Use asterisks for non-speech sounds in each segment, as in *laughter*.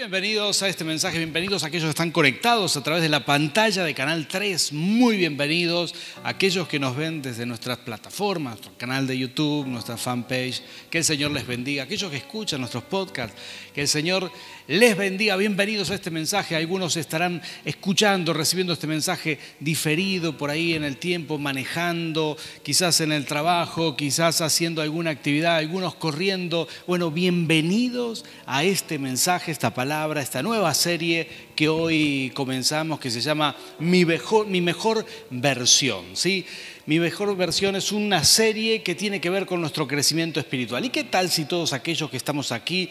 bienvenidos a este mensaje, bienvenidos a aquellos que están conectados a través de la pantalla de Canal 3, muy bienvenidos a aquellos que nos ven desde nuestras plataformas, nuestro canal de YouTube, nuestra fanpage, que el Señor les bendiga, aquellos que escuchan nuestros podcasts, que el Señor les bendiga, bienvenidos a este mensaje, algunos estarán escuchando, recibiendo este mensaje diferido por ahí en el tiempo, manejando, quizás en el trabajo, quizás haciendo alguna actividad, algunos corriendo, bueno, bienvenidos a este mensaje, esta palabra, esta nueva serie que hoy comenzamos, que se llama Mi mejor, mi mejor versión. ¿sí? Mi mejor versión es una serie que tiene que ver con nuestro crecimiento espiritual. ¿Y qué tal si todos aquellos que estamos aquí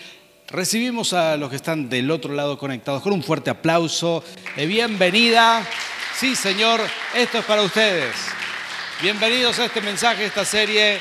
recibimos a los que están del otro lado conectados con un fuerte aplauso de bienvenida? Sí, Señor, esto es para ustedes. Bienvenidos a este mensaje, esta serie,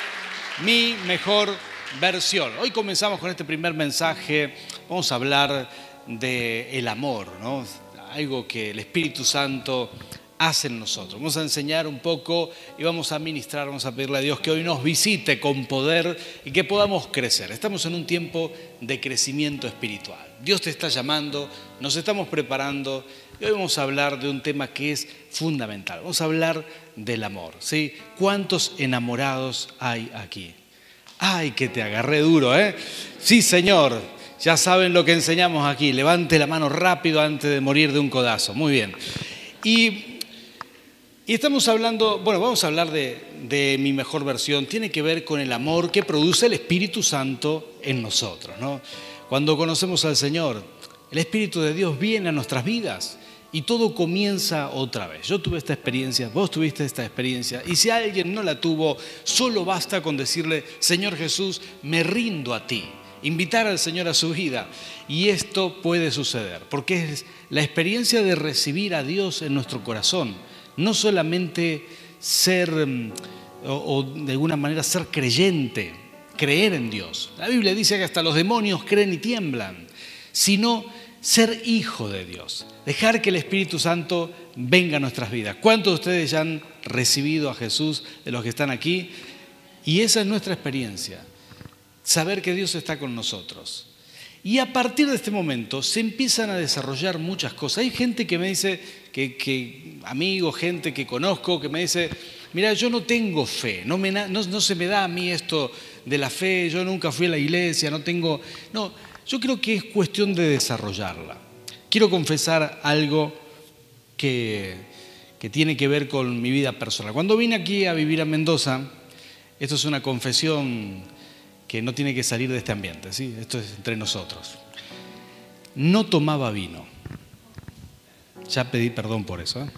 Mi mejor versión. Hoy comenzamos con este primer mensaje. Vamos a hablar del el amor, ¿no? Algo que el Espíritu Santo hace en nosotros. Vamos a enseñar un poco y vamos a ministrar, vamos a pedirle a Dios que hoy nos visite con poder y que podamos crecer. Estamos en un tiempo de crecimiento espiritual. Dios te está llamando, nos estamos preparando y hoy vamos a hablar de un tema que es fundamental. Vamos a hablar del amor, ¿sí? ¿Cuántos enamorados hay aquí? Ay, que te agarré duro, ¿eh? Sí, Señor, ya saben lo que enseñamos aquí. Levante la mano rápido antes de morir de un codazo. Muy bien. Y, estamos hablando, bueno, vamos a hablar de, de, mi mejor versión. Tiene que ver con el amor que produce el Espíritu Santo en nosotros, ¿no? Cuando conocemos al Señor, el Espíritu de Dios viene a nuestras vidas y todo comienza otra vez. Yo tuve esta experiencia, vos tuviste esta experiencia, y si alguien no la tuvo, solo basta con decirle, Señor Jesús, me rindo a ti, invitar al Señor a su vida, y esto puede suceder, porque es la experiencia de recibir a Dios en nuestro corazón, no solamente ser, o, o de alguna manera ser creyente, creer en Dios. La Biblia dice que hasta los demonios creen y tiemblan, sino ser hijo de Dios, dejar que el Espíritu Santo venga a nuestras vidas. ¿Cuántos de ustedes ya han recibido a Jesús de los que están aquí? Y esa es nuestra experiencia, saber que Dios está con nosotros. Y a partir de este momento se empiezan a desarrollar muchas cosas. Hay gente que me dice, que, que amigos, gente que conozco, que me dice, mira, yo no tengo fe, no, me, no, no se me da a mí esto de la fe, yo nunca fui a la iglesia, no tengo... No, yo creo que es cuestión de desarrollarla. Quiero confesar algo que, que, tiene que ver con mi vida personal. Cuando vine aquí a vivir a Mendoza, esto es una confesión que no tiene que salir de este ambiente, ¿sí? esto es entre nosotros. No tomaba vino. Ya pedí perdón por eso. ¿eh?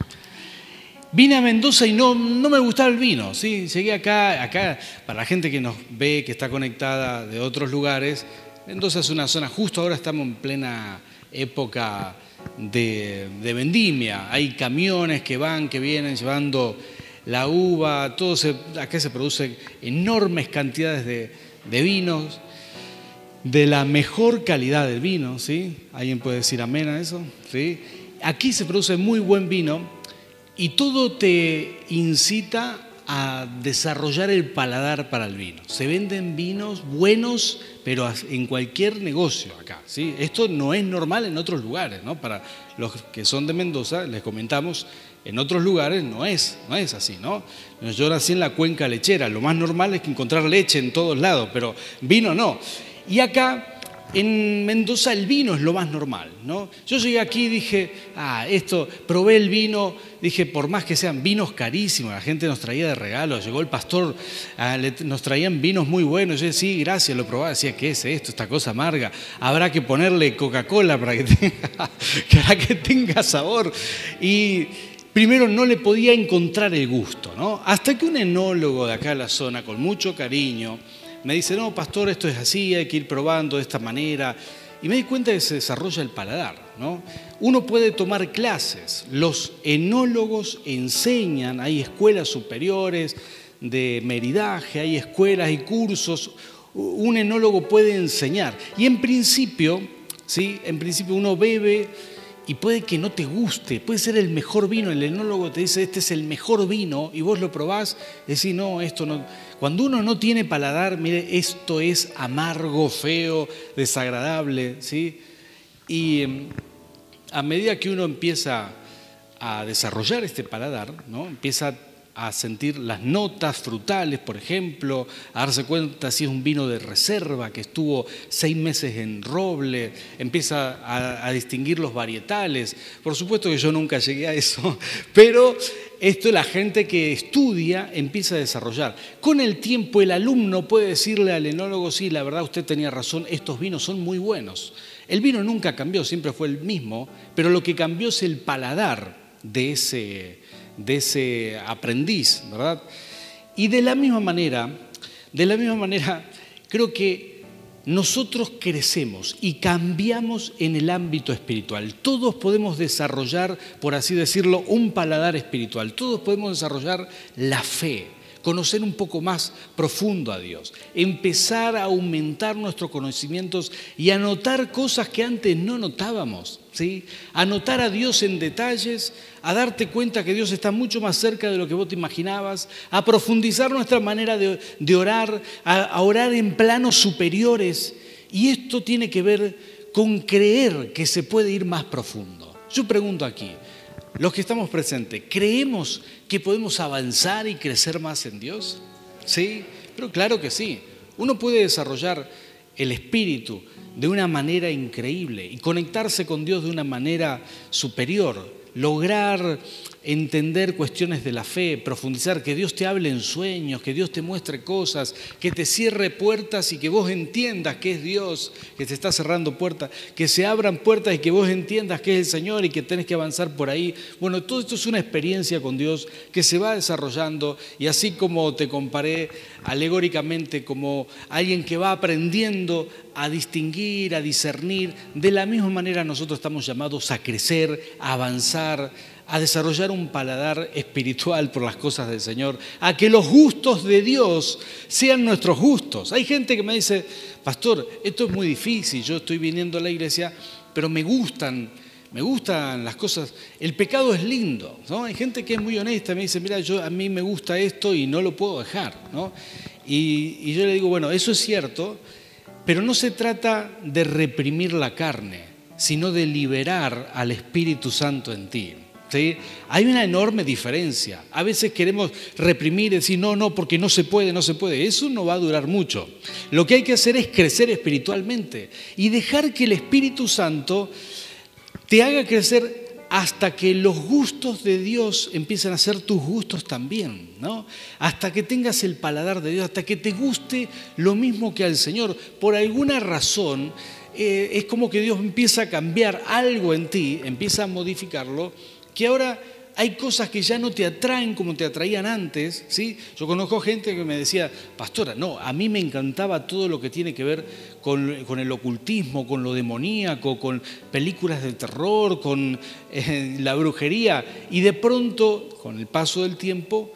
Vine a Mendoza y no, no me gustaba el vino. ¿sí? Llegué acá, acá, para la gente que nos ve, que está conectada de otros lugares, Mendoza es una zona, justo ahora estamos en plena época de, de, vendimia. Hay camiones que van, que vienen llevando la uva, todo se, acá se producen enormes cantidades de, de, vinos, de la mejor calidad del vino, ¿sí? ¿Alguien puede decir amén a eso? ¿Sí? Aquí se produce muy buen vino y todo te incita a desarrollar el paladar para el vino. Se venden vinos buenos, pero en cualquier negocio acá. ¿sí? Esto no es normal en otros lugares. ¿no? Para los que son de Mendoza, les comentamos, en otros lugares no es, no es así. ¿no? Yo nací en la cuenca lechera. Lo más normal es que encontrar leche en todos lados, pero vino no. Y acá en Mendoza el vino es lo más normal, ¿no? Yo llegué aquí y dije, ah, esto, probé el vino, dije, por más que sean vinos carísimos, la gente nos traía de regalo, llegó el pastor, ah, nos traían vinos muy buenos, yo decía, sí, gracias, lo probaba, decía, ¿qué es esto, esta cosa amarga? Habrá que ponerle Coca-Cola para que *laughs* tenga, para que tenga sabor. Y primero no le podía encontrar el gusto, ¿no? Hasta que un enólogo de acá de la zona, con mucho cariño, me dice, no, pastor, esto es así, hay que ir probando de esta manera. Y me di cuenta que se desarrolla el paladar. ¿no? Uno puede tomar clases, los enólogos enseñan, hay escuelas superiores de meridaje, hay escuelas y cursos, un enólogo puede enseñar. Y en principio, ¿sí? en principio uno bebe y puede que no te guste, puede ser el mejor vino, el enólogo te dice, este es el mejor vino, y vos lo probás, decís, no, esto no cuando uno no tiene paladar, mire, esto es amargo, feo, desagradable, ¿sí? Y em, a medida que uno empieza a desarrollar este paladar, ¿no? empieza a sentir las notas frutales, por ejemplo, a darse cuenta si es un vino de reserva que estuvo seis meses en roble, empieza a, distinguir los varietales. Por supuesto que yo nunca llegué a eso, *laughs* pero esto la gente que estudia empieza a desarrollar. Con el tiempo el alumno puede decirle al enólogo, sí, la verdad usted tenía razón, estos vinos son muy buenos. El vino nunca cambió, siempre fue el mismo, pero lo que cambió es el paladar de ese, de ese aprendiz, ¿verdad? Y de la misma manera, de la misma manera, creo que nosotros crecemos y cambiamos en el ámbito espiritual. Todos podemos desarrollar, por así decirlo, un paladar espiritual. Todos podemos desarrollar la fe conocer un poco más profundo a Dios, empezar a aumentar nuestros conocimientos y a notar cosas que antes no notábamos, ¿sí? A notar a Dios en detalles, a darte cuenta que Dios está mucho más cerca de lo que vos te imaginabas, a profundizar nuestra manera de, orar, a orar en planos superiores. Y esto tiene que ver con creer que se puede ir más profundo. Yo pregunto aquí, los que estamos presentes, ¿creemos que podemos avanzar y crecer más en Dios? Sí, pero claro que sí. Uno puede desarrollar el espíritu de una manera increíble y conectarse con Dios de una manera superior, lograr entender cuestiones de la fe, profundizar, que Dios te hable en sueños, que Dios te muestre cosas, que te cierre puertas y que vos entiendas que es Dios que te está cerrando puertas, que se abran puertas y que vos entiendas que es el Señor y que tenés que avanzar por ahí. Bueno, todo esto es una experiencia con Dios que se va desarrollando y así como te comparé alegóricamente como alguien que va aprendiendo a distinguir, a discernir, de la misma manera nosotros estamos llamados a crecer, a avanzar, a desarrollar un paladar espiritual por las cosas del Señor, a que los gustos de Dios sean nuestros gustos. Hay gente que me dice, pastor, esto es muy difícil, yo estoy viniendo a la iglesia, pero me gustan, me gustan las cosas, el pecado es lindo, ¿no? Hay gente que es muy honesta, me dice, mira, yo, a mí me gusta esto y no lo puedo dejar, ¿no? Y, y yo le digo, bueno, eso es cierto, pero no se trata de reprimir la carne, sino de liberar al Espíritu Santo en ti. Hay una enorme diferencia. A veces queremos reprimir, decir, no, no, porque no se puede, no se puede. Eso no va a durar mucho. Lo que hay que hacer es crecer espiritualmente y dejar que el Espíritu Santo te haga crecer hasta que los gustos de Dios empiecen a ser tus gustos también, ¿no? Hasta que tengas el paladar de Dios, hasta que te guste lo mismo que al Señor. Por alguna razón, eh, es como que Dios empieza a cambiar algo en ti, empieza a modificarlo que ahora hay cosas que ya no te atraen como te atraían antes, ¿sí? Yo conozco gente que me decía, pastora, no, a mí me encantaba todo lo que tiene que ver con, el ocultismo, con lo demoníaco, con películas de terror, con eh, la brujería, y de pronto, con el paso del tiempo,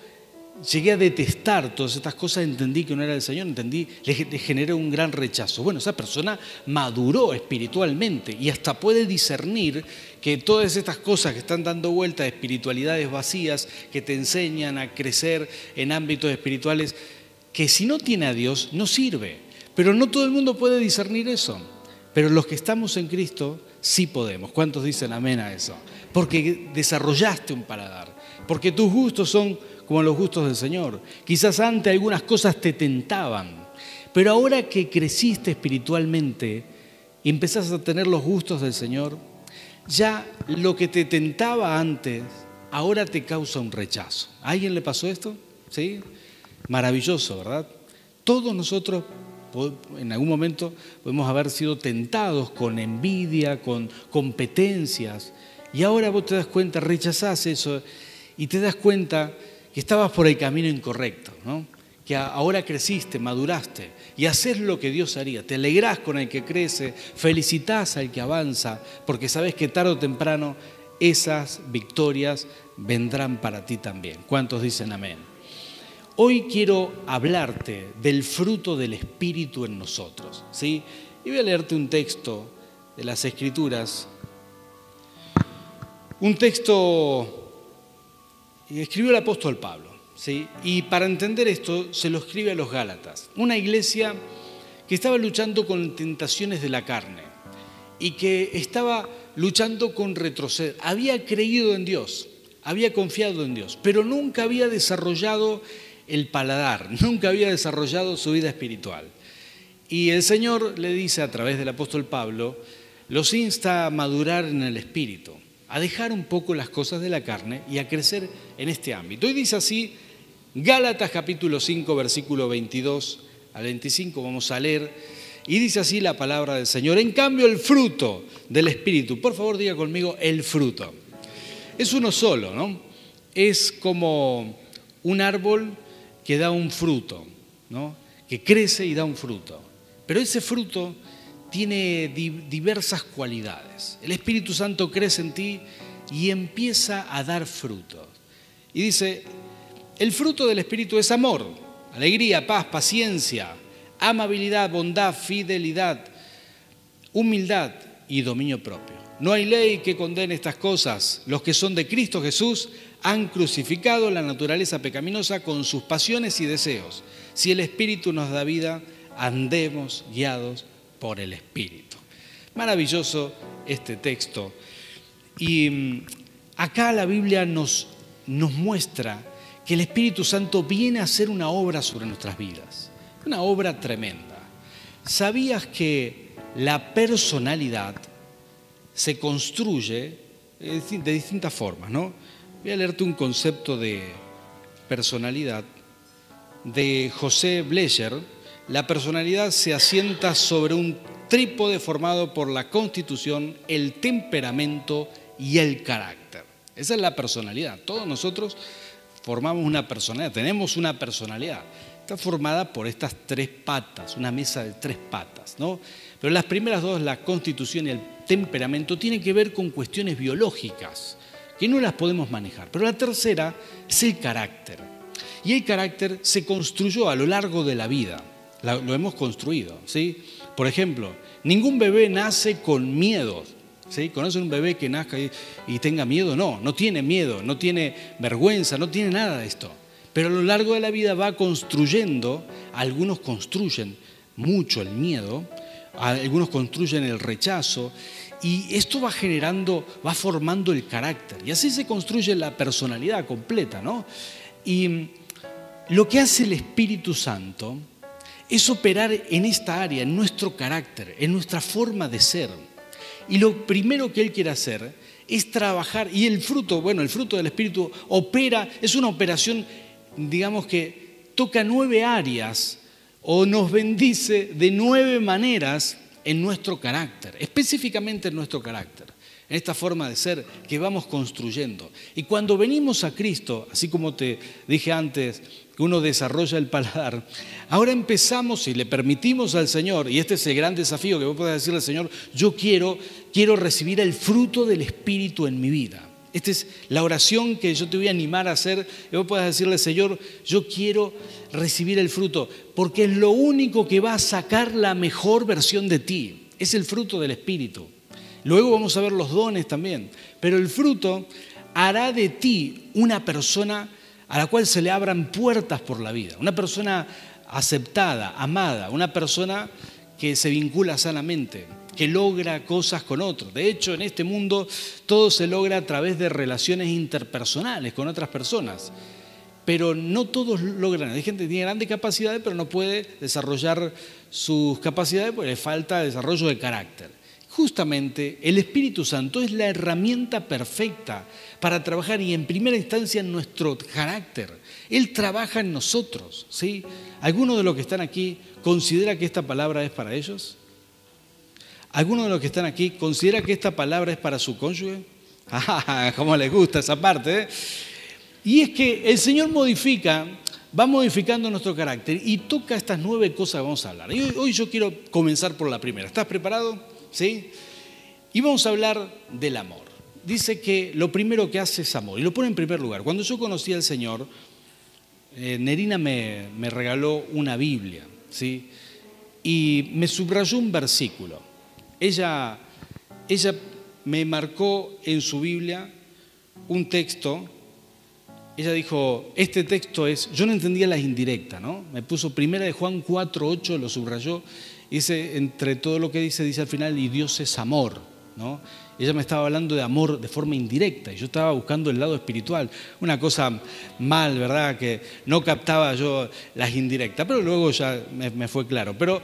llegué a detestar todas estas cosas, entendí que no era el Señor, entendí, le, generé un gran rechazo. Bueno, esa persona maduró espiritualmente y hasta puede discernir que todas estas cosas que están dando vuelta, de espiritualidades vacías, que te enseñan a crecer en ámbitos espirituales, que si no tiene a Dios no sirve. Pero no todo el mundo puede discernir eso. Pero los que estamos en Cristo sí podemos. ¿Cuántos dicen amén a eso? Porque desarrollaste un paladar, porque tus gustos son como los gustos del Señor. Quizás antes algunas cosas te tentaban, pero ahora que creciste espiritualmente y empezás a tener los gustos del Señor, ya lo que te tentaba antes, ahora te causa un rechazo. ¿A alguien le pasó esto? ¿Sí? Maravilloso, ¿verdad? Todos nosotros en algún momento podemos haber sido tentados con envidia, con competencias, y ahora vos te das cuenta, rechazás eso y te das cuenta que estabas por el camino incorrecto, ¿no? que ahora creciste, maduraste y haces lo que Dios haría. Te alegrás con el que crece, felicitas al que avanza, porque sabes que tarde o temprano esas victorias vendrán para ti también. ¿Cuántos dicen amén? Hoy quiero hablarte del fruto del Espíritu en nosotros. ¿sí? Y voy a leerte un texto de las Escrituras, un texto escribió el apóstol Pablo. ¿sí? Y para entender esto, se lo escribe a los Gálatas, una iglesia que estaba luchando con tentaciones de la carne y que estaba luchando con retroceder. Había creído en Dios, había confiado en Dios, pero nunca había desarrollado el paladar, *laughs* nunca había desarrollado su vida espiritual. Y el Señor le dice a través del apóstol Pablo, los insta a madurar en el espíritu, a dejar un poco las cosas de la carne y a crecer en este ámbito. Y dice así, Gálatas capítulo 5, versículo 22 al 25, vamos a leer, y dice así la palabra del Señor. En cambio, el fruto del espíritu, por favor diga conmigo, el fruto. Es uno solo, ¿no? Es como un árbol que da un fruto, ¿no? Que crece y da un fruto. Pero ese fruto tiene diversas cualidades. El Espíritu Santo crece en ti y empieza a dar frutos. Y dice, el fruto del Espíritu es amor, alegría, paz, paciencia, amabilidad, bondad, fidelidad, humildad y dominio propio. No hay ley que condene estas cosas. Los que son de Cristo Jesús han crucificado la naturaleza pecaminosa con sus pasiones y deseos. Si el Espíritu nos da vida, andemos guiados por el Espíritu. Maravilloso este texto. Y mm, acá la Biblia nos, nos muestra que el Espíritu Santo viene a hacer una obra sobre nuestras vidas, una obra tremenda. ¿Sabías que la personalidad se construye de distintas formas, ¿no? Voy a leerte un concepto de personalidad de José Blecher, la personalidad se asienta sobre un trípode formado por la constitución, el temperamento y el carácter. Esa es la personalidad. Todos nosotros formamos una personalidad, tenemos una personalidad. Está formada por estas tres patas, una mesa de tres patas, ¿no? Pero las primeras dos, la constitución y el temperamento, tienen que ver con cuestiones biológicas, que no las podemos manejar. Pero la tercera es el carácter. Y el carácter se construyó a lo largo de la vida lo hemos construido. ¿sí? Por ejemplo, ningún bebé nace con miedo. ¿sí? ¿Conocen un bebé que nazca y, tenga miedo? No, no tiene miedo, no tiene vergüenza, no tiene nada de esto. Pero a lo largo de la vida va construyendo, algunos construyen mucho el miedo, algunos construyen el rechazo, y esto va generando, va formando el carácter. Y así se construye la personalidad completa, ¿no? Y lo que hace el Espíritu Santo es operar en esta área, en nuestro carácter, en nuestra forma de ser. Y lo primero que Él quiere hacer es trabajar, y el fruto, bueno, el fruto del Espíritu opera, es una operación, digamos que toca nueve áreas o nos bendice de nueve maneras en nuestro carácter, específicamente en nuestro carácter, en esta forma de ser que vamos construyendo. Y cuando venimos a Cristo, así como te dije antes, uno desarrolla el paladar. Ahora empezamos y le permitimos al Señor, y este es el gran desafío que vos podés decirle al Señor, yo quiero, quiero recibir el fruto del Espíritu en mi vida. Esta es la oración que yo te voy a animar a hacer. Y vos podés decirle, Señor, yo quiero recibir el fruto, porque es lo único que va a sacar la mejor versión de ti. Es el fruto del Espíritu. Luego vamos a ver los dones también. Pero el fruto hará de ti una persona a la cual se le abran puertas por la vida. Una persona aceptada, amada, una persona que se vincula sanamente, que logra cosas con otros. De hecho, en este mundo todo se logra a través de relaciones interpersonales con otras personas. Pero no todos logran. Hay gente que tiene grandes capacidades, pero no puede desarrollar sus capacidades porque le falta desarrollo de carácter. Justamente el Espíritu Santo es la herramienta perfecta para trabajar y en primera instancia en nuestro carácter. Él trabaja en nosotros. ¿sí? ¿Alguno de los que están aquí considera que esta palabra es para ellos? ¿Alguno de los que están aquí considera que esta palabra es para su cónyuge? *laughs* ¡Ah, cómo les gusta esa parte! ¿eh? Y es que el Señor modifica, va modificando nuestro carácter y toca estas nueve cosas que vamos a hablar. Y hoy yo quiero comenzar por la primera. ¿Estás preparado? ¿Sí? Y vamos a hablar del amor. Dice que lo primero que hace es amor, y lo pone en primer lugar. Cuando yo conocí al Señor, eh, Nerina me, me, regaló una Biblia, ¿sí? Y me subrayó un versículo. Ella, ella me marcó en su Biblia un texto. Ella dijo, este texto es, yo no entendía las indirectas, ¿no? Me puso primera de Juan 4, 8, lo subrayó, Dice, entre todo lo que dice, dice al final, y Dios es amor, ¿no? Ella me estaba hablando de amor de forma indirecta y yo estaba buscando el lado espiritual. Una cosa mal, ¿verdad? Que no captaba yo las indirectas, pero luego ya me, fue claro. Pero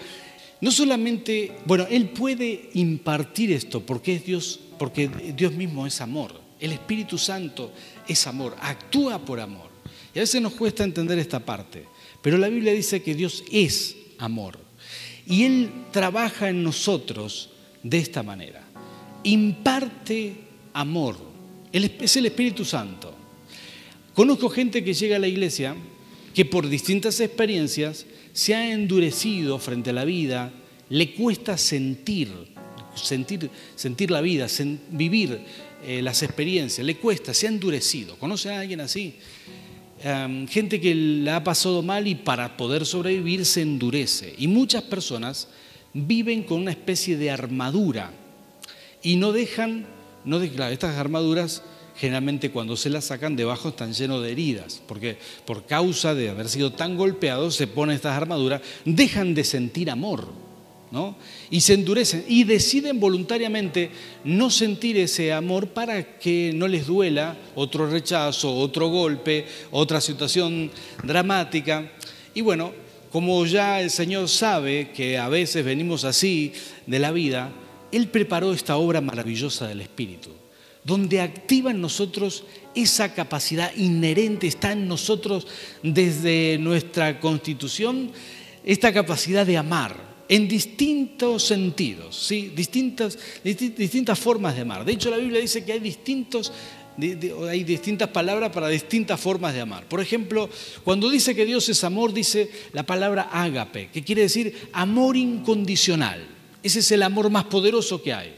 no solamente, bueno, Él puede impartir esto porque es Dios, porque Dios mismo es amor. El Espíritu Santo es amor, actúa por amor. Y a veces nos cuesta entender esta parte, pero la Biblia dice que Dios es amor. Y Él trabaja en nosotros de esta manera imparte amor. Es el Espíritu Santo. Conozco gente que llega a la iglesia que por distintas experiencias se ha endurecido frente a la vida, le cuesta sentir, sentir, sentir la vida, vivir eh, las experiencias, le cuesta, se ha endurecido. ¿Conoce a alguien así? gente que la ha pasado mal y para poder sobrevivir se endurece. Y muchas personas viven con una especie de armadura y no dejan, no estas armaduras generalmente cuando se las sacan debajo están llenos de heridas, porque por causa de haber sido tan golpeados se ponen estas armaduras, dejan de sentir amor, ¿no? Y se endurecen y deciden voluntariamente no sentir ese amor para que no les duela otro rechazo, otro golpe, otra situación dramática. Y bueno, como ya el Señor sabe que a veces venimos así de la vida, él preparó esta obra maravillosa del Espíritu, donde activa en nosotros esa capacidad inherente, está en nosotros desde nuestra constitución, esta capacidad de amar en distintos sentidos, ¿sí? distintas, distintas formas de amar. De hecho, la Biblia dice que hay distintos hay distintas palabras para distintas formas de amar. Por ejemplo, cuando dice que Dios es amor, dice la palabra ágape, que quiere decir amor incondicional. Ese es el amor más poderoso que hay.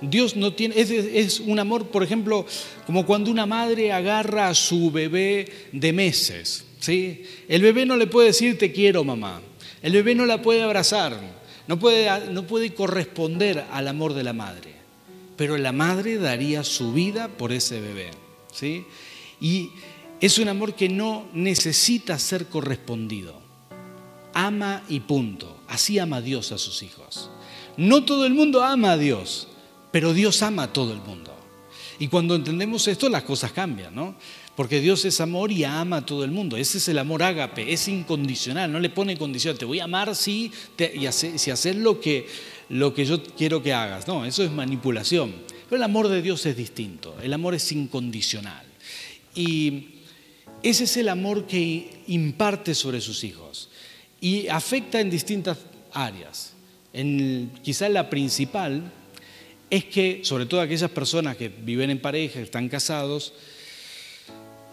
Dios no tiene, es, un amor, por ejemplo, como cuando una madre agarra a su bebé de meses. ¿sí? El bebé no le puede decir te quiero mamá. El bebé no la puede abrazar. No puede, no puede corresponder al amor de la madre. Pero la madre daría su vida por ese bebé. ¿sí? Y es un amor que no necesita ser correspondido. Ama y punto. Así ama Dios a sus hijos. No todo el mundo ama a Dios, pero Dios ama a todo el mundo. Y cuando entendemos esto, las cosas cambian, ¿no? Porque Dios es amor y ama a todo el mundo. Ese es el amor ágape, es incondicional, no le pone condición. Te voy a amar si, y si haces lo que, lo que yo quiero que hagas. No, eso es manipulación. Pero el amor de Dios es distinto, el amor es incondicional. Y ese es el amor que imparte sobre sus hijos y afecta en distintas áreas en, quizás la principal es que, sobre todo aquellas personas que viven en pareja, que están casados,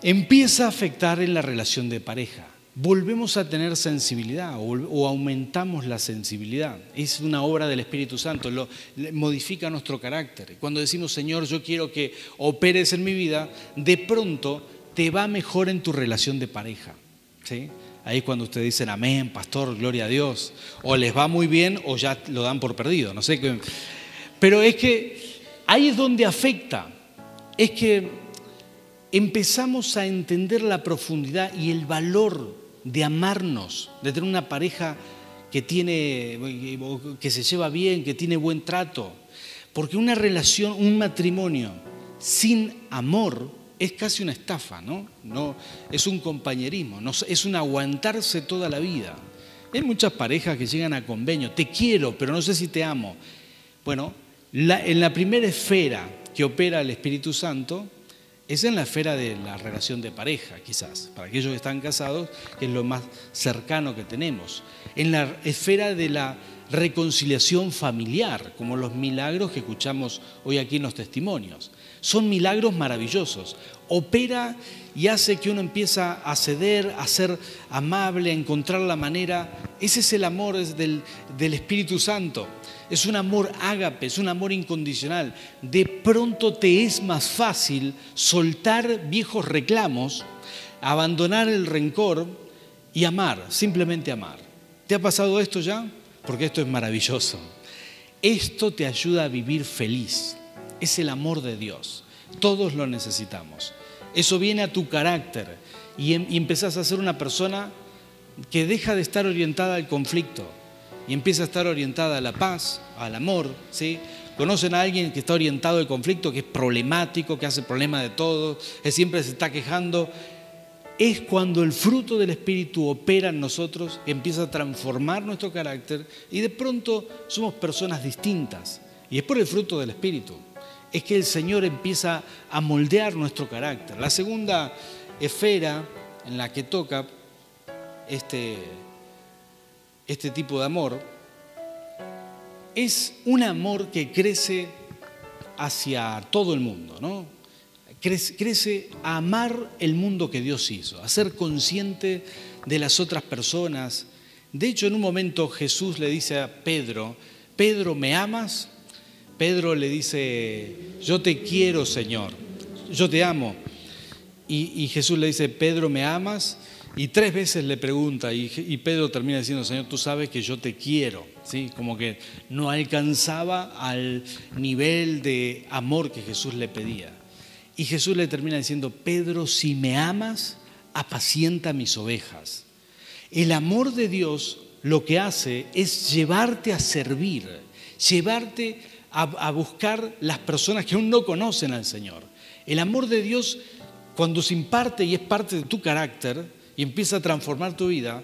empieza a afectar en la relación de pareja. Volvemos a tener sensibilidad o, aumentamos la sensibilidad. Es una obra del Espíritu Santo, lo, modifica nuestro carácter. Cuando decimos, Señor, yo quiero que operes en mi vida, de pronto te va mejor en tu relación de pareja. ¿sí? Ahí cuando ustedes dicen amén, pastor, gloria a Dios. O les va muy bien o ya lo dan por perdido. No sé qué. Pero es que ahí es donde afecta. Es que empezamos a entender la profundidad y el valor de amarnos, de tener una pareja que tiene, que se lleva bien, que tiene buen trato. Porque una relación, un matrimonio sin amor es casi una estafa, ¿no? no es un compañerismo, no, es un aguantarse toda la vida. Hay muchas parejas que llegan a convenio, te quiero, pero no sé si te amo. Bueno, en la primera esfera que opera el Espíritu Santo es en la esfera de la relación de pareja, quizás, para aquellos que están casados, que es lo más cercano que tenemos. En la esfera de la reconciliación familiar, como los milagros que escuchamos hoy aquí en los testimonios. Son milagros maravillosos. Opera y hace que uno empieza a ceder, a ser amable, a encontrar la manera. Ese es el amor del, del Espíritu Santo. Es un amor ágape, es un amor incondicional. De pronto te es más fácil soltar viejos reclamos, abandonar el rencor y amar, simplemente amar. ¿Te ha pasado esto ya? Porque esto es maravilloso. Esto te ayuda a vivir feliz es el amor de Dios. Todos lo necesitamos. Eso viene a tu carácter y, em, empezás a ser una persona que deja de estar orientada al conflicto, y empieza a estar orientada a la paz, al amor, ¿sí? Conocen a alguien que está orientado al conflicto, que es problemático, que hace problema de todo, que siempre se está quejando. Es cuando el fruto del Espíritu opera en nosotros, empieza a transformar nuestro carácter y de pronto somos personas distintas. Y es por el fruto del Espíritu. Es que el Señor empieza a moldear nuestro carácter. La segunda esfera en la que toca este, este tipo de amor es un amor que crece hacia todo el mundo, ¿no? Crece, a amar el mundo que Dios hizo, a ser consciente de las otras personas. De hecho, en un momento Jesús le dice a Pedro, Pedro, ¿me amas? Pedro le dice, yo te quiero, Señor, yo te amo. Y, y Jesús le dice, Pedro, ¿me amas? Y tres veces le pregunta y, Pedro termina diciendo, Señor, tú sabes que yo te quiero. ¿Sí? Como que no alcanzaba al nivel de amor que Jesús le pedía. Y Jesús le termina diciendo, Pedro, si me amas, apacienta mis ovejas. El amor de Dios lo que hace es llevarte a servir, llevarte a, buscar las personas que aún no conocen al Señor. El amor de Dios, cuando se imparte y es parte de tu carácter, y empieza a transformar tu vida,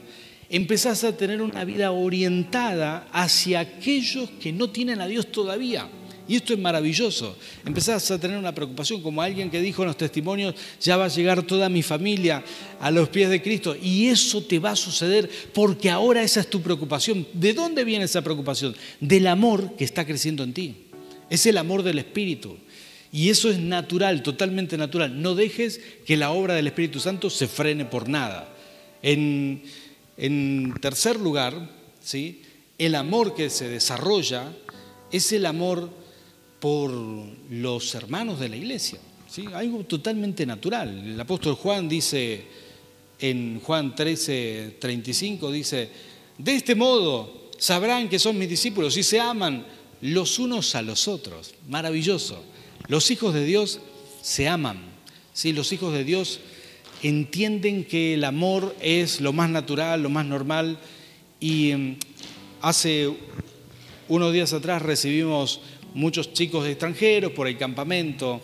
empezás a tener una vida orientada hacia aquellos que no tienen a Dios todavía. Y esto es maravilloso. Empezás a tener una preocupación, como alguien que dijo en los testimonios, ya va a llegar toda mi familia a los pies de Cristo. Y eso te va a suceder porque ahora esa es tu preocupación. ¿De dónde viene esa preocupación? Del amor que está creciendo en ti. Es el amor del Espíritu. Y eso es natural, totalmente natural. No dejes que la obra del Espíritu Santo se frene por nada. En, tercer lugar, ¿sí? el amor que se desarrolla es el amor por los hermanos de la iglesia. ¿sí? Algo totalmente natural. El apóstol Juan dice en Juan 13, 35, dice, de este modo sabrán que son mis discípulos y se aman los unos a los otros. Maravilloso. Los hijos de Dios se aman, ¿sí? los hijos de Dios entienden que el amor es lo más natural, lo más normal. Y em, hace unos días atrás recibimos muchos chicos extranjeros por el campamento.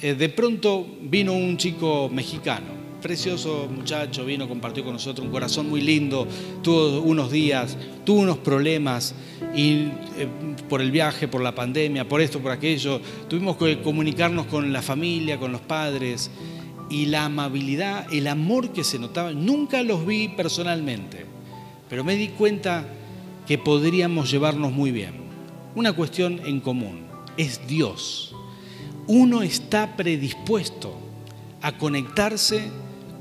Eh, de pronto vino un chico mexicano precioso muchacho, vino, compartió con nosotros un corazón muy lindo, tuvo unos días, tuvo unos problemas y eh, por el viaje, por la pandemia, por esto, por aquello, tuvimos que comunicarnos con la familia, con los padres y la amabilidad, el amor que se notaba, nunca los vi personalmente, pero me di cuenta que podríamos llevarnos muy bien. Una cuestión en común, es Dios. Uno está predispuesto a conectarse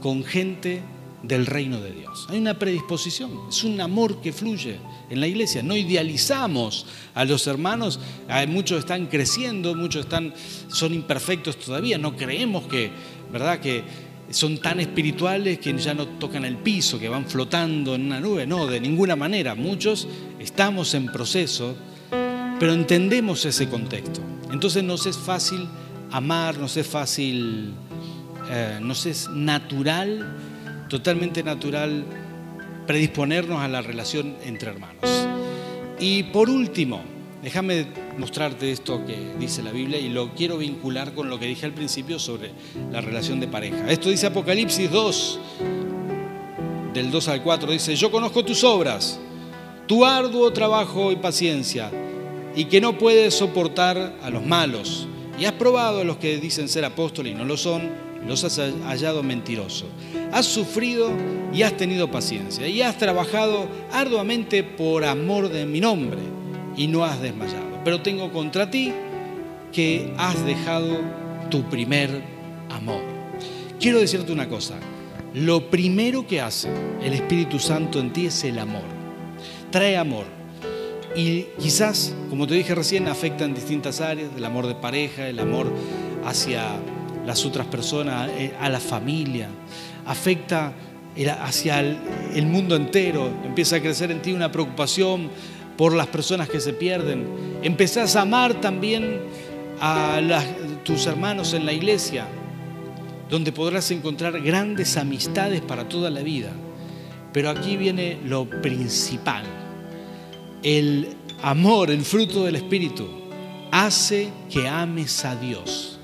con gente del reino de Dios. Hay una predisposición, es un amor que fluye en la iglesia. No idealizamos a los hermanos, muchos están creciendo, muchos están, son imperfectos todavía, no creemos que, ¿verdad? que son tan espirituales que ya no tocan el piso, que van flotando en una nube. No, de ninguna manera. Muchos estamos en proceso, pero entendemos ese contexto. Entonces nos es fácil amar, nos es fácil eh, nos es natural, totalmente natural, predisponernos a la relación entre hermanos. Y por último, déjame mostrarte esto que dice la Biblia y lo quiero vincular con lo que dije al principio sobre la relación de pareja. Esto dice Apocalipsis 2, del 2 al 4, dice, yo conozco tus obras, tu arduo trabajo y paciencia, y que no puedes soportar a los malos, y has probado a los que dicen ser apóstoles y no lo son, los has hallado mentirosos. Has sufrido y has tenido paciencia y has trabajado arduamente por amor de mi nombre y no has desmayado. Pero tengo contra ti que has dejado tu primer amor. Quiero decirte una cosa, lo primero que hace el Espíritu Santo en ti es el amor. Trae amor. Y quizás, como te dije recién, afecta en distintas áreas, el amor de pareja, el amor hacia las otras personas, eh, a la familia, afecta hacia el, mundo entero, empieza a crecer en ti una preocupación por las personas que se pierden, empezás a amar también a tus hermanos en la iglesia, donde podrás encontrar grandes amistades para toda la vida. Pero aquí viene lo principal, el amor, el fruto del Espíritu, hace que ames a Dios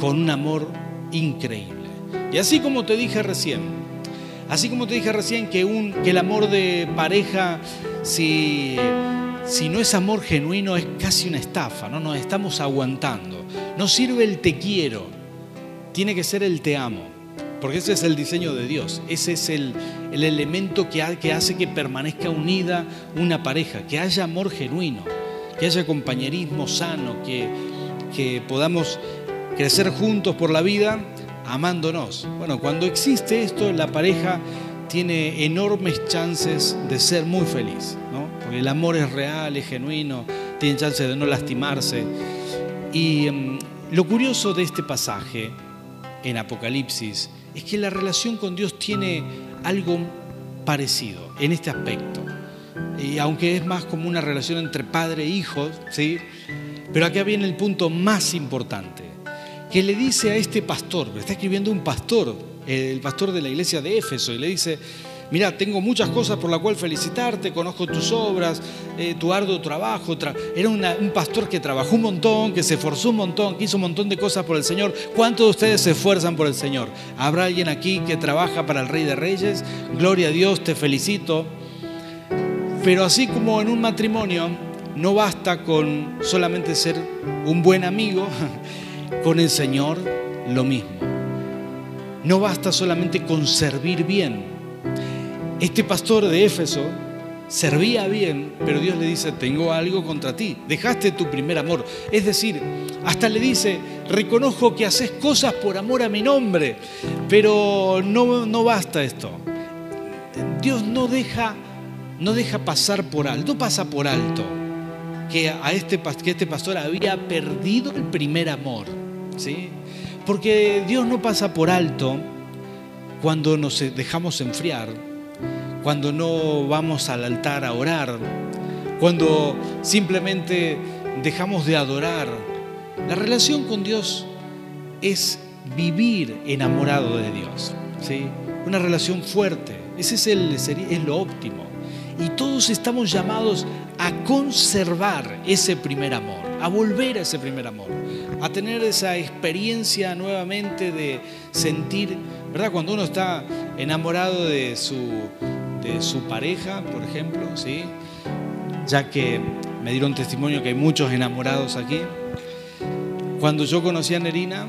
con un amor increíble. Y así como te dije recién, así como te dije recién que, el amor de pareja, si, si no es amor genuino, es casi una estafa, ¿no? Nos estamos aguantando. No sirve el te quiero, tiene que ser el te amo. Porque ese es el diseño de Dios, ese es el, elemento que, hace que permanezca unida una pareja, que haya amor genuino, que haya compañerismo sano, que, que podamos crecer juntos por la vida amándonos. Bueno, cuando existe esto, la pareja tiene enormes chances de ser muy feliz, ¿no? porque el amor es real, es genuino, tiene chances de no lastimarse. Y em, lo curioso de este pasaje en Apocalipsis es que la relación con Dios tiene algo parecido en este aspecto. Y aunque es más como una relación entre padre e hijo, ¿sí? Pero acá viene el punto más importante, que le dice a este pastor, está escribiendo un pastor, el pastor de la iglesia de Éfeso, y le dice, mira, tengo muchas cosas por la cual felicitarte, conozco tus obras, eh, tu arduo trabajo. Era un pastor que trabajó un montón, que se esforzó un montón, que hizo un montón de cosas por el Señor. ¿Cuántos de ustedes se esfuerzan por el Señor? ¿Habrá alguien aquí que trabaja para el Rey de Reyes? Gloria a Dios, te felicito. Pero así como en un matrimonio, no basta con solamente ser un buen amigo, *laughs* con el Señor lo mismo. No basta solamente con servir bien, este pastor de Éfeso servía bien, pero Dios le dice, tengo algo contra ti, dejaste tu primer amor. Es decir, hasta le dice, reconozco que haces cosas por amor a mi nombre, pero no, no basta esto. Dios no deja, no deja pasar por alto, pasa por alto que, a este, que este pastor había perdido el primer amor. ¿sí? Porque Dios no pasa por alto cuando nos dejamos enfriar cuando no vamos al altar a orar, cuando simplemente dejamos de adorar. La relación con Dios es vivir enamorado de Dios, ¿sí? una relación fuerte, ese es, el, es lo óptimo. Y todos estamos llamados a conservar ese primer amor, a volver a ese primer amor, a tener esa experiencia nuevamente de sentir, ¿verdad? Cuando uno está enamorado de su, de su pareja, por ejemplo, ¿sí? ya que me dieron testimonio que hay muchos enamorados aquí. Cuando yo conocí a Nerina,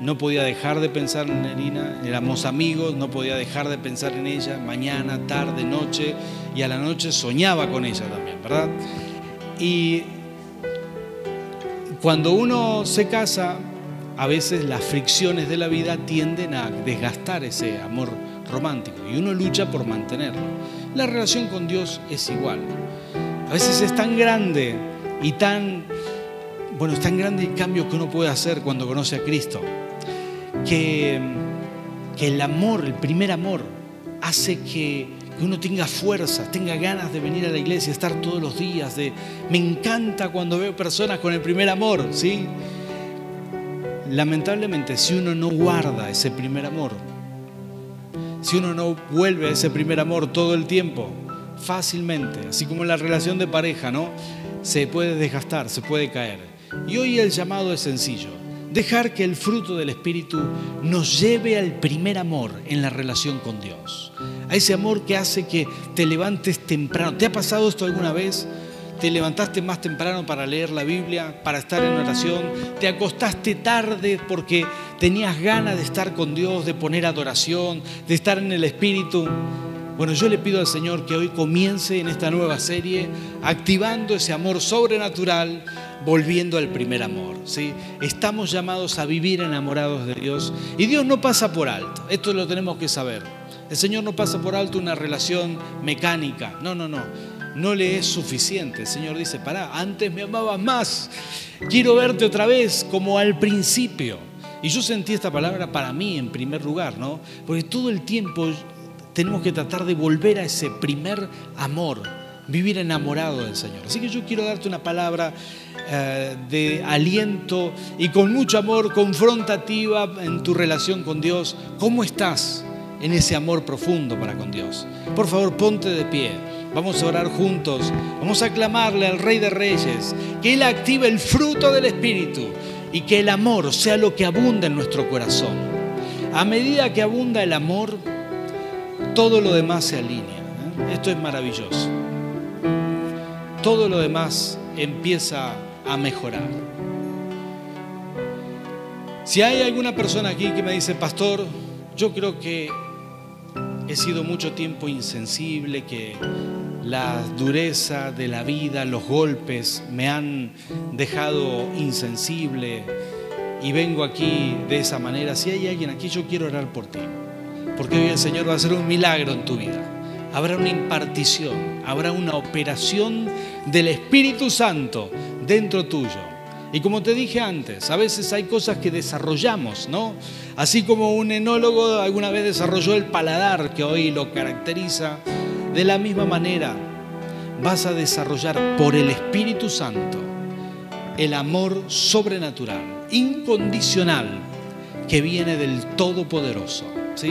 no podía dejar de pensar en Nerina, éramos amigos, no podía dejar de pensar en ella, mañana, tarde, noche, y a la noche soñaba con ella también, ¿verdad? Y cuando uno se casa, a veces las fricciones de la vida tienden a desgastar ese amor romántico y uno lucha por mantenerlo. La relación con Dios es igual. A veces es tan grande y tan, bueno, es tan grande el cambio que uno puede hacer cuando conoce a Cristo, que, que el amor, el primer amor, hace que, que uno tenga fuerza, tenga ganas de venir a la iglesia, estar todos los días. De, me encanta cuando veo personas con el primer amor, ¿sí? Lamentablemente, si uno no guarda ese primer amor, si uno no vuelve a ese primer amor todo el tiempo, fácilmente, así como en la relación de pareja, ¿no? Se puede desgastar, se puede caer. Y hoy el llamado es sencillo, dejar que el fruto del Espíritu nos lleve al primer amor en la relación con Dios. A ese amor que hace que te levantes temprano. ¿Te ha pasado esto alguna vez? Te levantaste más temprano para leer la Biblia, para estar en oración, te acostaste tarde porque tenías ganas de estar con Dios, de poner adoración, de estar en el Espíritu. Bueno, yo le pido al Señor que hoy comience en esta nueva serie activando ese amor sobrenatural, volviendo al primer amor. ¿sí? Estamos llamados a vivir enamorados de Dios y Dios no pasa por alto, esto lo tenemos que saber. El Señor no pasa por alto una relación mecánica, no, no, no no le es suficiente. El Señor dice, pará, antes me amabas más, quiero verte otra vez como al principio. Y yo sentí esta palabra para mí en primer lugar, ¿no? Porque todo el tiempo tenemos que tratar de volver a ese primer amor, vivir enamorado del Señor. Así que yo quiero darte una palabra eh, de aliento y con mucho amor, confrontativa en tu relación con Dios. ¿Cómo estás en ese amor profundo para con Dios? Por favor, ponte de pie. Vamos a orar juntos. Vamos a clamarle al Rey de Reyes que Él active el fruto del Espíritu y que el amor sea lo que abunda en nuestro corazón. A medida que abunda el amor, todo lo demás se alinea. ¿eh? Esto es maravilloso. Todo lo demás empieza a mejorar. Si hay alguna persona aquí que me dice, pastor, yo creo que he sido mucho tiempo insensible, que la dureza de la vida, los golpes me han dejado insensible y vengo aquí de esa manera. Si hay alguien aquí, yo quiero orar por ti, porque hoy el Señor va a hacer un milagro en tu vida. Habrá una impartición, habrá una operación del Espíritu Santo dentro tuyo. Y como te dije antes, a veces hay cosas que desarrollamos, ¿no? Así como un enólogo alguna vez desarrolló el paladar que hoy lo caracteriza, de la misma manera vas a desarrollar por el Espíritu Santo el amor sobrenatural, incondicional, que viene del Todopoderoso. ¿sí?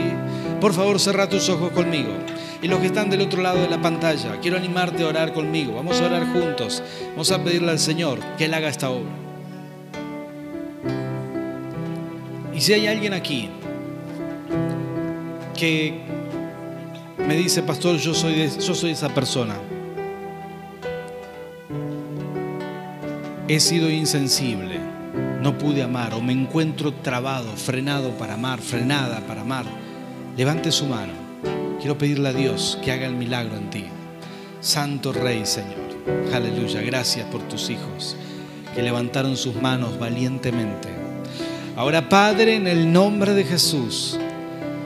Por favor, cerra tus ojos conmigo. Y los que están del otro lado de la pantalla, quiero animarte a orar conmigo. Vamos a orar juntos. Vamos a pedirle al Señor que Él haga esta obra. Y si hay alguien aquí que me dice, pastor, yo soy, yo soy esa persona. He sido insensible, no pude amar o me encuentro trabado, frenado para amar, frenada para amar. Levante su mano. Quiero pedirle a Dios que haga el milagro en ti. Santo Rey, Señor. Aleluya. Gracias por tus hijos que levantaron sus manos valientemente Ahora, Padre, en el nombre de Jesús,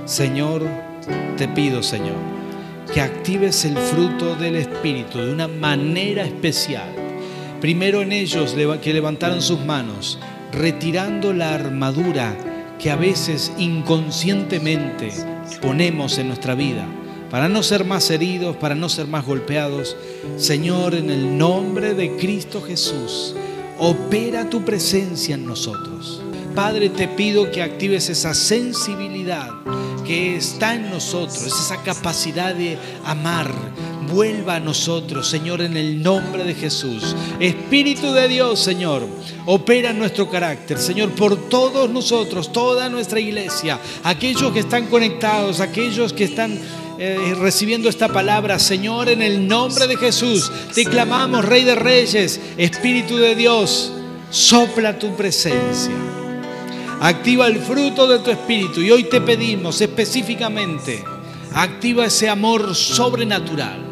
Señor, te pido, Señor, que actives el fruto del Espíritu de una manera especial. Primero en ellos que levantaron sus manos, retirando la armadura que a veces inconscientemente ponemos en nuestra vida para no ser más heridos, para no ser más golpeados. Señor, en el nombre de Cristo Jesús, opera tu presencia en nosotros. Padre, te pido que actives esa sensibilidad que está en nosotros, esa capacidad de amar. Vuelva a nosotros, Señor, en el nombre de Jesús. Espíritu de Dios, Señor, opera en nuestro carácter, Señor, por todos nosotros, toda nuestra iglesia, aquellos que están conectados, aquellos que están eh, recibiendo esta palabra, Señor, en el nombre de Jesús, te clamamos, Rey de Reyes, Espíritu de Dios, sopla tu presencia. Activa el fruto de tu espíritu. Y hoy te pedimos específicamente, activa ese amor sobrenatural.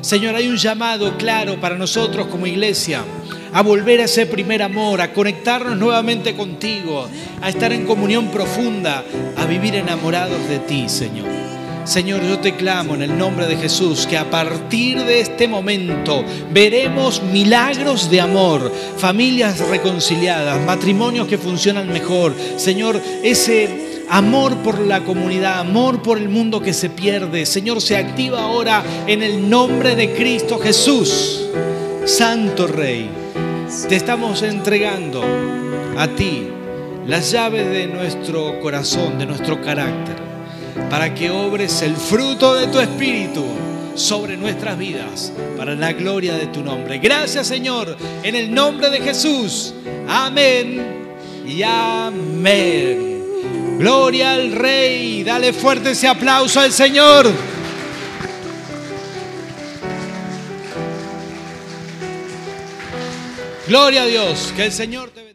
Señor, hay un llamado claro para nosotros como iglesia a volver a ese primer amor, a conectarnos nuevamente contigo, a estar en comunión profunda, a vivir enamorados de ti, Señor. Señor, yo te clamo en el nombre de Jesús que a partir de este momento veremos milagros de amor, familias reconciliadas, matrimonios que funcionan mejor. Señor, ese amor por la comunidad, amor por el mundo que se pierde. Señor, se activa ahora en el nombre de Cristo Jesús. Santo Rey, te estamos entregando a ti las llaves de nuestro corazón, de nuestro carácter para que obres el fruto de tu espíritu sobre nuestras vidas, para la gloria de tu nombre. Gracias Señor, en el nombre de Jesús. Amén y amén. Gloria al Rey. Dale fuerte ese aplauso al Señor. Gloria a Dios. Que el Señor te bendiga.